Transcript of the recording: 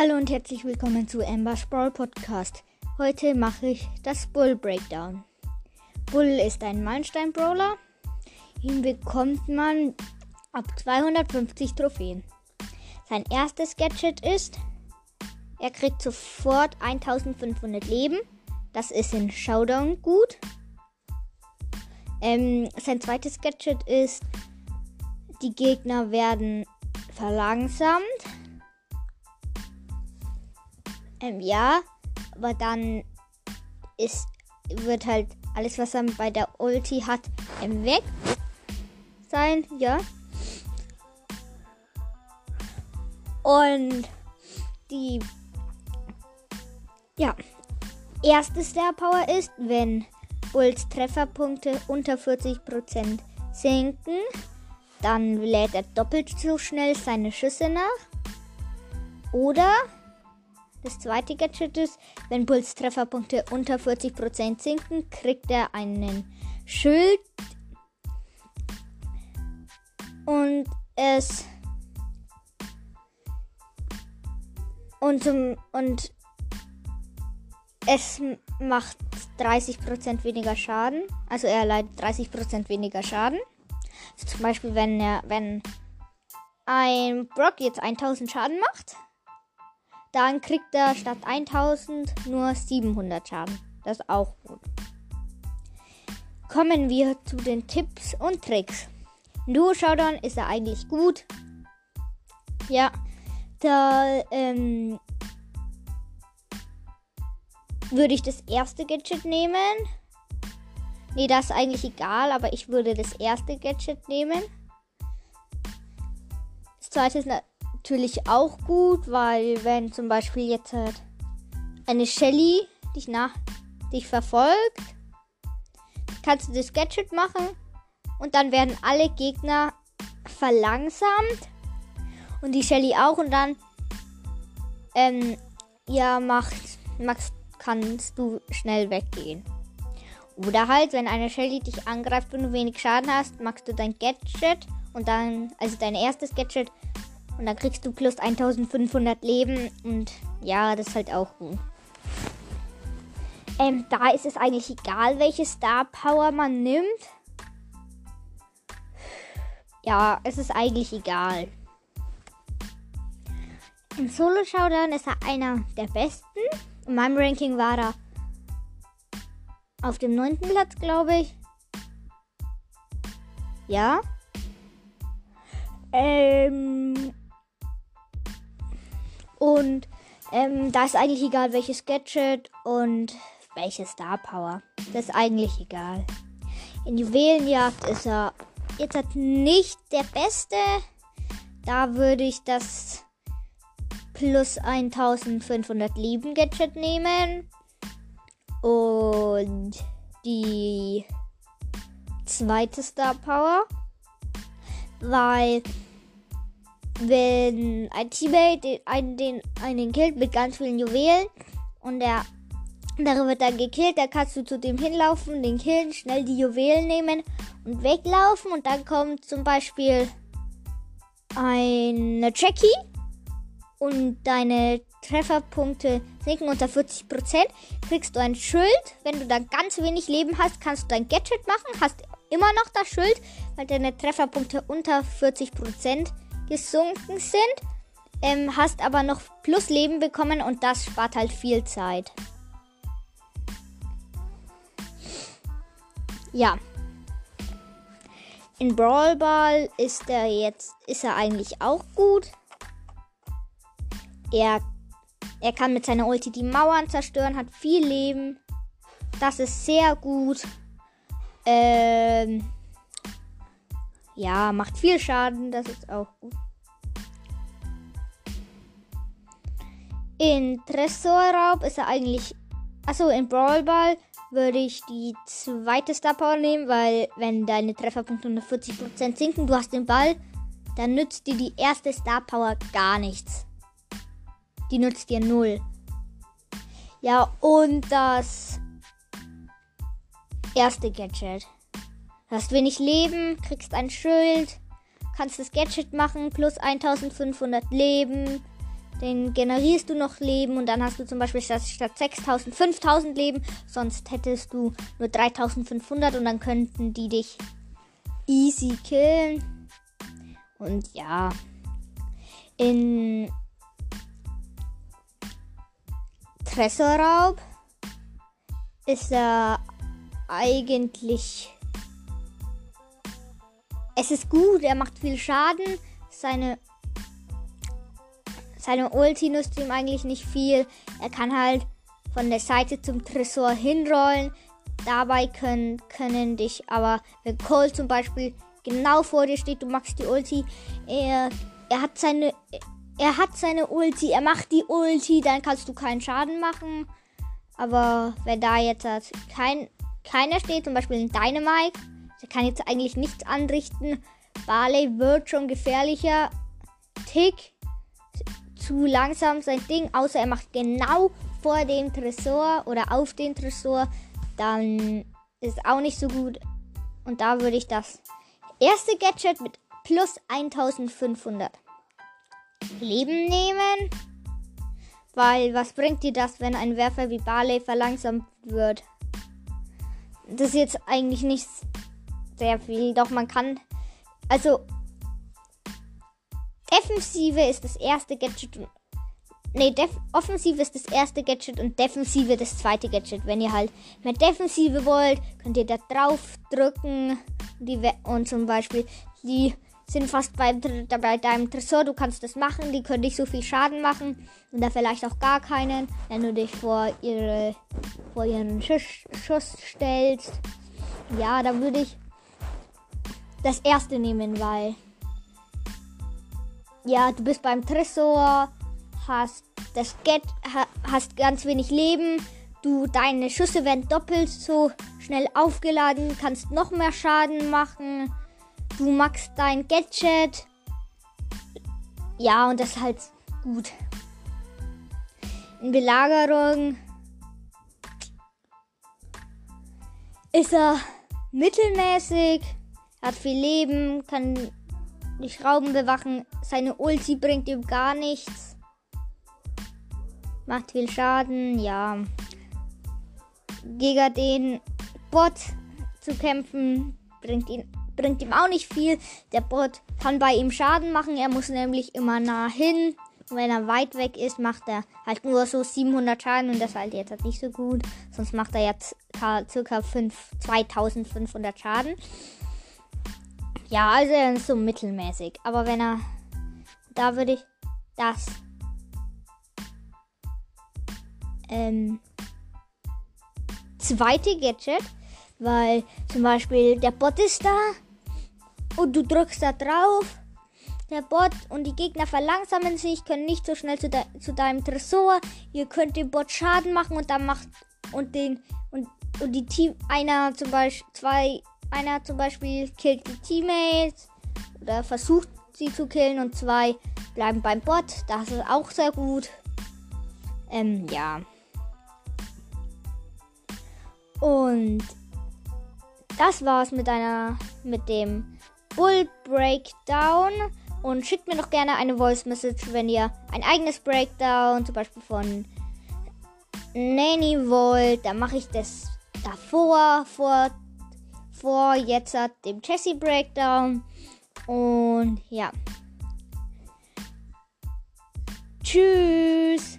Hallo und herzlich willkommen zu Amber's Brawl Podcast. Heute mache ich das Bull Breakdown. Bull ist ein Meilenstein-Brawler. Ihn bekommt man ab 250 Trophäen. Sein erstes Gadget ist, er kriegt sofort 1500 Leben. Das ist in Showdown gut. Ähm, sein zweites Gadget ist, die Gegner werden verlangsamt. Ähm, ja, aber dann ist, wird halt alles, was er bei der Ulti hat, ähm, weg sein, ja. Und die, ja, erste Star Power ist, wenn Bulls Trefferpunkte unter 40% sinken, dann lädt er doppelt so schnell seine Schüsse nach. Oder das zweite Gadget ist, wenn Bulls Trefferpunkte unter 40% sinken, kriegt er einen Schild. Und es. Und, zum, und es macht 30% weniger Schaden. Also er leidet 30% weniger Schaden. Also zum Beispiel, wenn er, wenn ein Brock jetzt 1000 Schaden macht, dann kriegt er statt 1000 nur 700 Schaden. Das ist auch gut. Kommen wir zu den Tipps und Tricks. Duo Showdown ist er eigentlich gut. Ja, da ähm, würde ich das erste Gadget nehmen. Nee, das ist eigentlich egal, aber ich würde das erste Gadget nehmen. Das zweite ist natürlich auch gut, weil wenn zum Beispiel jetzt halt eine Shelly dich nach dich verfolgt, kannst du das Gadget machen und dann werden alle Gegner verlangsamt und die Shelly auch und dann ähm, ja macht Max kannst du schnell weggehen. Oder halt, wenn eine Shelly dich angreift und du wenig Schaden hast, machst du dein Gadget und dann, also dein erstes Gadget und dann kriegst du plus 1500 Leben. Und ja, das ist halt auch gut. Ähm, da ist es eigentlich egal, welche Star Power man nimmt. Ja, es ist eigentlich egal. Im Solo Showdown ist er einer der besten. In meinem Ranking war er auf dem neunten Platz, glaube ich. Ja. Ähm, und ähm, da ist eigentlich egal, welches Gadget und welche Star Power. Das ist eigentlich egal. In Juwelenjagd ist er jetzt halt nicht der Beste. Da würde ich das plus 1500 Leben Gadget nehmen. Und die zweite Star Power. Weil wenn ein Teammate einen, den, einen killt mit ganz vielen Juwelen und der andere wird dann gekillt, dann kannst du zu dem hinlaufen, den killen, schnell die Juwelen nehmen und weglaufen und dann kommt zum Beispiel eine Jackie und deine Trefferpunkte sinken unter 40%, kriegst du ein Schild. Wenn du dann ganz wenig Leben hast, kannst du dein Gadget machen, hast immer noch das Schild, weil deine Trefferpunkte unter 40% gesunken sind, ähm, hast aber noch plus Leben bekommen und das spart halt viel Zeit. Ja. In Brawl Ball ist er jetzt, ist er eigentlich auch gut. Er, er kann mit seiner Ulti die Mauern zerstören, hat viel Leben. Das ist sehr gut. Ähm, ja, macht viel Schaden, das ist auch gut. In Tresorraub ist er eigentlich. Achso, in Brawl Ball würde ich die zweite Star Power nehmen, weil wenn deine Trefferpunkte unter 40% sinken, du hast den Ball, dann nützt dir die erste Star Power gar nichts. Die nützt dir null. Ja, und das erste Gadget. Hast wenig Leben, kriegst ein Schild, kannst das Gadget machen, plus 1500 Leben, den generierst du noch Leben und dann hast du zum Beispiel statt, statt 6000 5000 Leben, sonst hättest du nur 3500 und dann könnten die dich easy killen. Und ja, in Tresorraub ist er eigentlich. Es ist gut, er macht viel Schaden. Seine seine Ulti nutzt ihm eigentlich nicht viel. Er kann halt von der Seite zum Tresor hinrollen. Dabei können, können dich aber, wenn Cole zum Beispiel genau vor dir steht, du machst die Ulti, er, er hat seine, er hat seine Ulti, er macht die Ulti, dann kannst du keinen Schaden machen. Aber wenn da jetzt kein, keiner steht, zum Beispiel ein Dynamite, der kann jetzt eigentlich nichts anrichten. Barley wird schon gefährlicher. Tick zu langsam sein Ding, außer er macht genau vor dem Tresor oder auf den Tresor, dann ist auch nicht so gut. Und da würde ich das erste Gadget mit plus 1500 Leben nehmen. Weil was bringt dir das, wenn ein Werfer wie Barley verlangsamt wird? Das ist jetzt eigentlich nicht sehr viel. Doch man kann. Also Defensive ist das erste Gadget. Ne, Offensive ist das erste Gadget und Defensive das zweite Gadget. Wenn ihr halt mehr Defensive wollt, könnt ihr da drauf drücken. Die und zum Beispiel, die sind fast bei, bei deinem Tresor. Du kannst das machen. Die können nicht so viel Schaden machen. Und da vielleicht auch gar keinen, wenn du dich vor, ihre, vor ihren Schuss, Schuss stellst. Ja, da würde ich das erste nehmen, weil ja, du bist beim Tresor, hast das Get, hast ganz wenig Leben. Du, deine Schüsse werden doppelt so schnell aufgeladen, kannst noch mehr Schaden machen. Du magst dein Gadget. Ja, und das ist halt gut. In Belagerung ist er mittelmäßig, hat viel Leben, kann die Schrauben bewachen. Seine Ulti bringt ihm gar nichts. Macht viel Schaden, ja. Gegen den Bot zu kämpfen bringt, ihn, bringt ihm auch nicht viel. Der Bot kann bei ihm Schaden machen. Er muss nämlich immer nah hin. Und wenn er weit weg ist, macht er halt nur so 700 Schaden und das halt jetzt halt nicht so gut. Sonst macht er jetzt ca. 5, 2500 Schaden. Ja, also er ist so mittelmäßig. Aber wenn er. Da würde ich das. Ähm, zweite Gadget. Weil zum Beispiel der Bot ist da. Und du drückst da drauf. Der Bot und die Gegner verlangsamen sich, können nicht so schnell zu, de zu deinem Tresor. Ihr könnt dem Bot Schaden machen und dann macht und den und, und die Team einer zum Beispiel zwei einer zum Beispiel killt die Teammates oder versucht sie zu killen und zwei bleiben beim Bot. Das ist auch sehr gut. Ähm, ja. Und das war's mit einer mit dem Bull Breakdown. Und schickt mir doch gerne eine Voice Message, wenn ihr ein eigenes Breakdown, zum Beispiel von Nanny wollt. Dann mache ich das davor, vor vor jetzt dem Chassis Breakdown. Und ja. Tschüss.